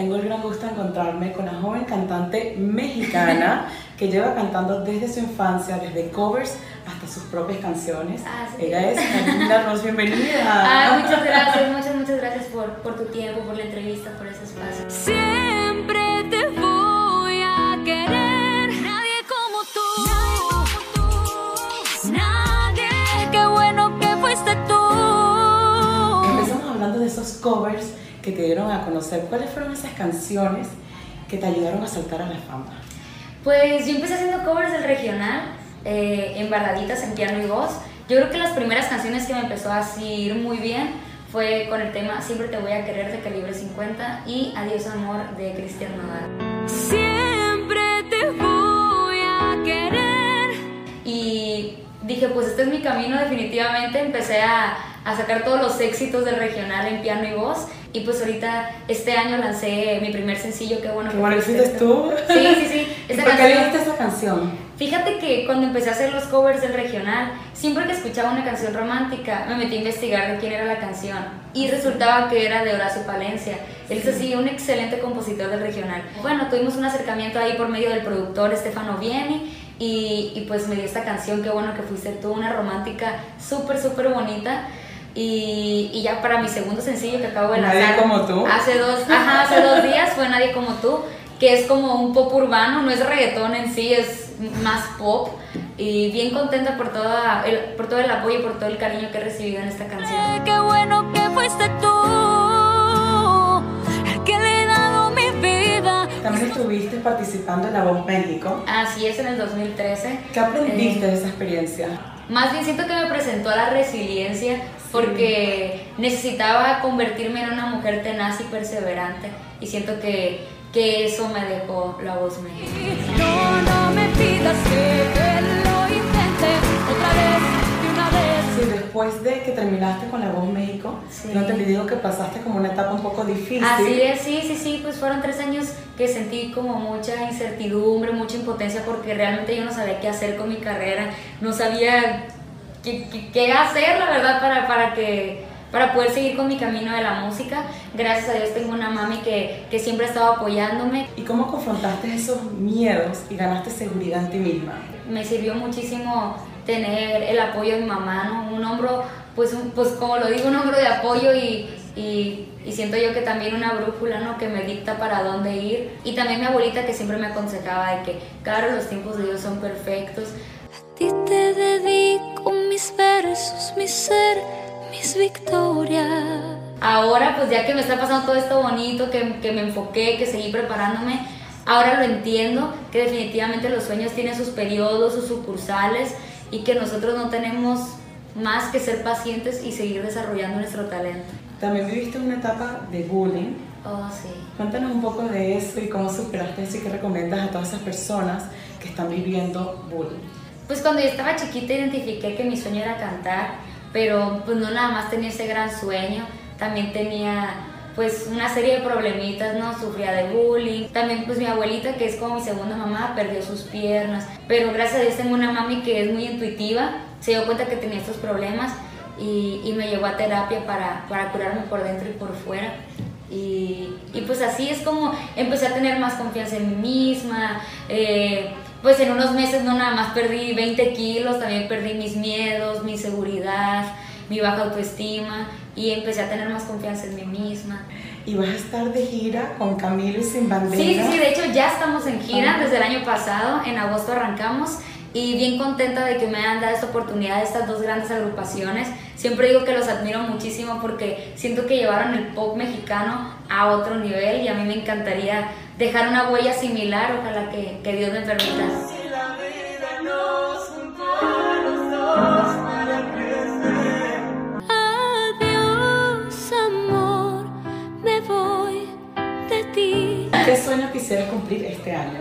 tengo el gran gusto de encontrarme con una joven cantante mexicana que lleva cantando desde su infancia, desde covers hasta sus propias canciones. Ah, sí. Ella es Karina Ross, bienvenida. Ah, muchas gracias, muchas, muchas gracias por, por tu tiempo, por la entrevista, por ese espacio. Siempre dieron a conocer. ¿Cuáles fueron esas canciones que te ayudaron a saltar a la fama? Pues yo empecé haciendo covers del regional, eh, en baladitas en piano y voz. Yo creo que las primeras canciones que me empezó a ir muy bien fue con el tema Siempre te voy a querer de calibre 50 y Adiós amor de Cristian Nodal. Siempre te voy a querer. Y dije, pues este es mi camino definitivamente. Empecé a, a sacar todos los éxitos del regional en piano y voz. Y pues ahorita, este año lancé mi primer sencillo, qué bueno Qué bueno, fuiste ¿hiciste tú? Sí, sí, sí. ¿Y Esa ¿Por qué canción- elegiste esa canción? Fíjate que cuando empecé a hacer los covers del regional, siempre que escuchaba una canción romántica, me metí a investigar de quién era la canción. Y resultaba que era de Horacio Palencia. Él es así un excelente compositor del regional. Bueno, tuvimos un acercamiento ahí por medio del productor Stefano Vieni. Y, y pues me dio esta canción, qué bueno que fuiste tú, una romántica súper, súper bonita. Y, y ya para mi segundo sencillo que acabo de Nadie lanzar. como tú. Hace dos, ajá, hace dos días fue Nadie como tú, que es como un pop urbano, no es reggaetón en sí, es más pop. Y bien contenta por, toda el, por todo el apoyo y por todo el cariño que he recibido en esta canción. Qué bueno que fuiste tú. Estuviste participando en La Voz México. Así es, en el 2013. ¿Qué aprendiste Eh, de esa experiencia? Más bien siento que me presentó a la resiliencia porque necesitaba convertirme en una mujer tenaz y perseverante. Y siento que, que eso me dejó la voz mexicana. No, no me pidas que después de que terminaste con La Voz México, Sí. no te digo que pasaste como una etapa un poco difícil. Así es, sí, sí, sí, pues fueron tres años que sentí como mucha incertidumbre, mucha impotencia porque realmente yo no sabía qué hacer con mi carrera, no sabía qué, qué- qué hacer, la verdad, para, para que para poder seguir con mi camino de la música. Gracias a Dios tengo una mami que, que siempre ha estado apoyándome. ¿Y cómo confrontaste esos miedos y ganaste seguridad en ti misma? Me sirvió muchísimo tener el apoyo de mi mamá, ¿no? Un hombro, pues, pues como lo digo, un hombro de apoyo y, y, y siento yo que también una brújula, ¿no? Que me dicta para dónde ir. Y también mi abuelita que siempre me aconsejaba de que, claro, los tiempos de Dios son perfectos. A ti te dedico mis versos, mi ser, mis victorias. Ahora, pues ya que me está pasando todo esto bonito, que, que me enfoqué, que seguí preparándome, ahora lo entiendo, que definitivamente los sueños tienen sus periodos, sus sucursales y que nosotros no tenemos más que ser pacientes y seguir desarrollando nuestro talento. También viviste una etapa de bullying. Oh, sí. Cuéntanos un poco de eso y cómo superaste eso y qué recomiendas a todas esas personas que están viviendo bullying. Pues cuando yo estaba chiquita identifiqué que mi sueño era cantar, pero pues no nada más tenía ese gran sueño, también tenía pues una serie de problemitas, ¿no? Sufría de bullying. También pues mi abuelita, que es como mi segunda mamá, perdió sus piernas. Pero gracias a Dios tengo una mami que es muy intuitiva, se dio cuenta que tenía estos problemas y, y me llevó a terapia para, para curarme por dentro y por fuera. Y, y pues así es como empecé a tener más confianza en mí misma. eh, pues en unos meses no nada más perdí 20 kilos, también perdí mis miedos, mi seguridad, mi baja autoestima y empecé a tener más confianza en mí misma. Y vas a estar de gira con Camilo y Sin Bandera. Sí, sí, de hecho ya estamos en gira desde el año pasado, en agosto arrancamos y bien contenta de que me hayan dado esta oportunidad de estas dos grandes agrupaciones. Siempre digo que los admiro muchísimo porque siento que llevaron el pop mexicano a otro nivel y a mí me encantaría dejar una huella similar, ojalá que, que Dios me permita. ¿Qué sueño quisieras cumplir este año?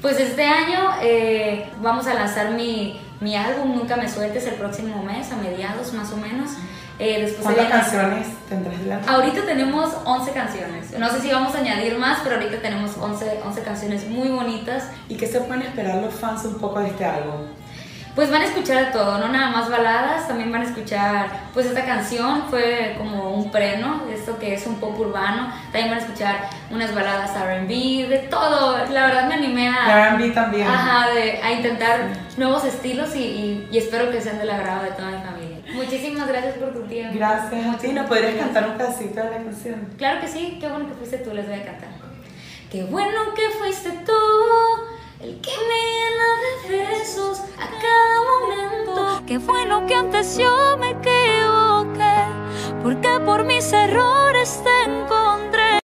Pues este año eh, vamos a lanzar mi, mi álbum Nunca Me Sueltes el próximo mes, a mediados más o menos. Eh, después ¿Cuántas canciones tendrás de la Ahorita tenemos 11 canciones. No sé si vamos a añadir más, pero ahorita tenemos 11, 11 canciones muy bonitas. ¿Y qué se pueden esperar los fans un poco de este álbum? Pues van a escuchar de todo, no nada más baladas, también van a escuchar, pues esta canción fue como un preno, es esto que es un pop urbano. También van a escuchar unas baladas RB, de todo. La verdad me animé a. RB también. Ajá, de, a intentar nuevos estilos y, y, y espero que sean del agrado de toda mi familia. Muchísimas gracias por tu tiempo. Gracias a ti. ¿Nos podrías cantar un pedacito de la canción? Claro que sí, qué bueno que fuiste tú, les voy a cantar. Qué bueno que fuiste tú qué lo que antes yo me equivoqué, porque por mis errores te encontré.